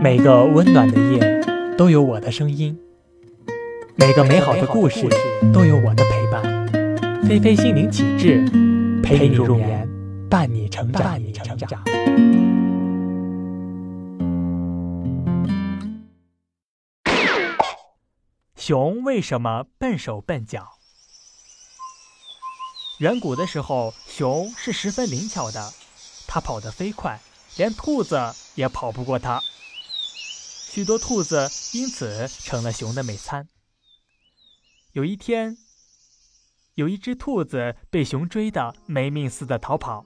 每个温暖的夜都有我的声音，每个美好的故事都有我的陪伴。菲菲心灵启智，陪你入眠，伴你成长。伴你成长。熊为什么笨手笨脚？远古的时候，熊是十分灵巧的，它跑得飞快，连兔子也跑不过它。许多兔子因此成了熊的美餐。有一天，有一只兔子被熊追得没命似的逃跑，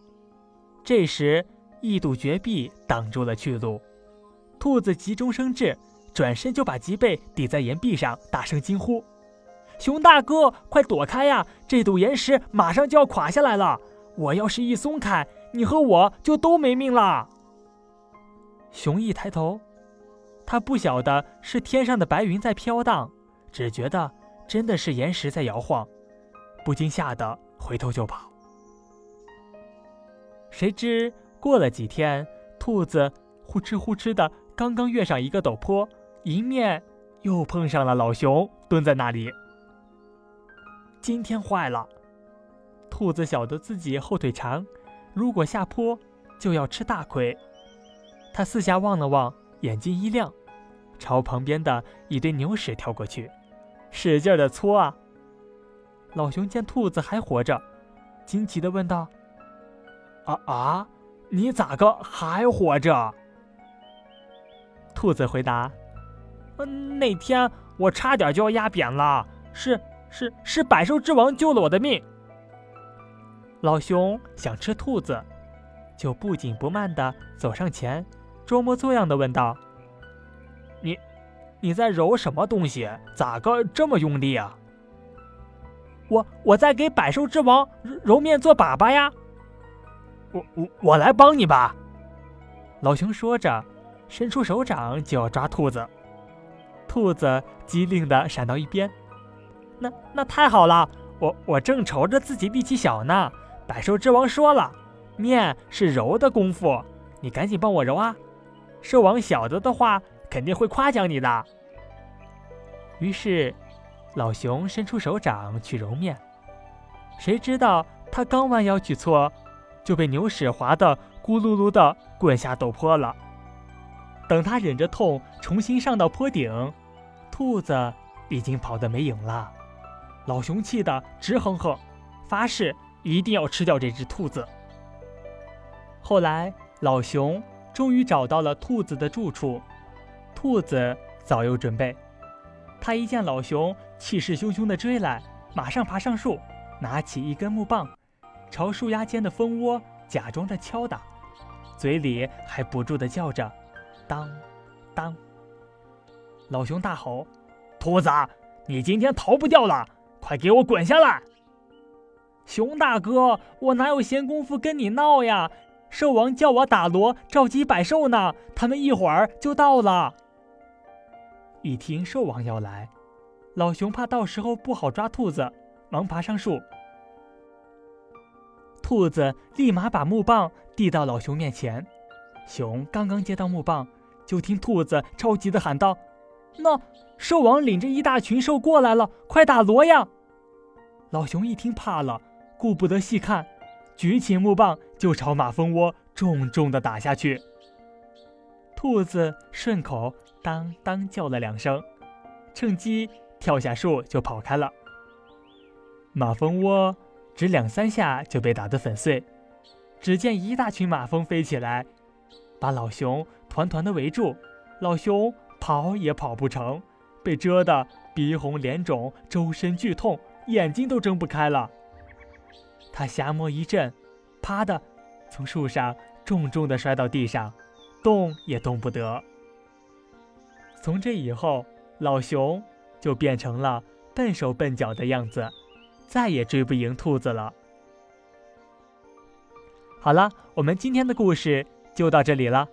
这时一堵绝壁挡住了去路。兔子急中生智，转身就把脊背抵在岩壁上，大声惊呼：“熊大哥，快躲开呀！这堵岩石马上就要垮下来了！我要是一松开，你和我就都没命了。”熊一抬头。他不晓得是天上的白云在飘荡，只觉得真的是岩石在摇晃，不禁吓得回头就跑。谁知过了几天，兔子呼哧呼哧的刚刚跃上一个陡坡，迎面又碰上了老熊蹲在那里。今天坏了，兔子晓得自己后腿长，如果下坡就要吃大亏。他四下望了望。眼睛一亮，朝旁边的一堆牛屎跳过去，使劲的搓啊！老熊见兔子还活着，惊奇的问道：“啊啊，你咋个还活着？”兔子回答：“，那天我差点就要压扁了，是是是，百兽之王救了我的命。”老熊想吃兔子，就不紧不慢的走上前。装模作样的问道：“，你在揉什么东西？咋个这么用力啊？”“我我在给百兽之王揉揉面做粑粑呀。”“我我我来帮你吧。”老熊说着，伸出手掌就要抓兔子。兔子机灵的闪到一边。“那那太好了，我我正愁着自己力气小呢。百兽之王说了，面是揉的功夫，你赶紧帮我揉啊！”兽王晓得的话，肯定会夸奖你的。于是，老熊伸出手掌去揉面，谁知道他刚弯腰去搓，就被牛屎滑得咕噜噜的滚下陡坡了。等他忍着痛重新上到坡顶，兔子已经跑得没影了。老熊气得直哼哼，发誓一定要吃掉这只兔子。后来，老熊。终于找到了兔子的住处，兔子早有准备。他一见老熊气势汹汹地追来，马上爬上树，拿起一根木棒，朝树丫间的蜂窝假装着敲打，嘴里还不住地叫着：“当，当。”老熊大吼：“兔子，你今天逃不掉了，快给我滚下来！”熊大哥，我哪有闲工夫跟你闹呀？兽王叫我打锣召集百兽呢，他们一会儿就到了。一听兽王要来，老熊怕到时候不好抓兔子，忙爬上树。兔子立马把木棒递到老熊面前，熊刚刚接到木棒，就听兔子着急的喊道：“那兽王领着一大群兽过来了，快打锣呀！”老熊一听怕了，顾不得细看。举起木棒就朝马蜂窝重重的打下去。兔子顺口当当叫了两声，趁机跳下树就跑开了。马蜂窝只两三下就被打得粉碎。只见一大群马蜂飞起来，把老熊团团的围住。老熊跑也跑不成，被蛰得鼻红脸肿，周身剧痛，眼睛都睁不开了。他瞎摸一阵，啪的，从树上重重的摔到地上，动也动不得。从这以后，老熊就变成了笨手笨脚的样子，再也追不赢兔子了。好了，我们今天的故事就到这里了。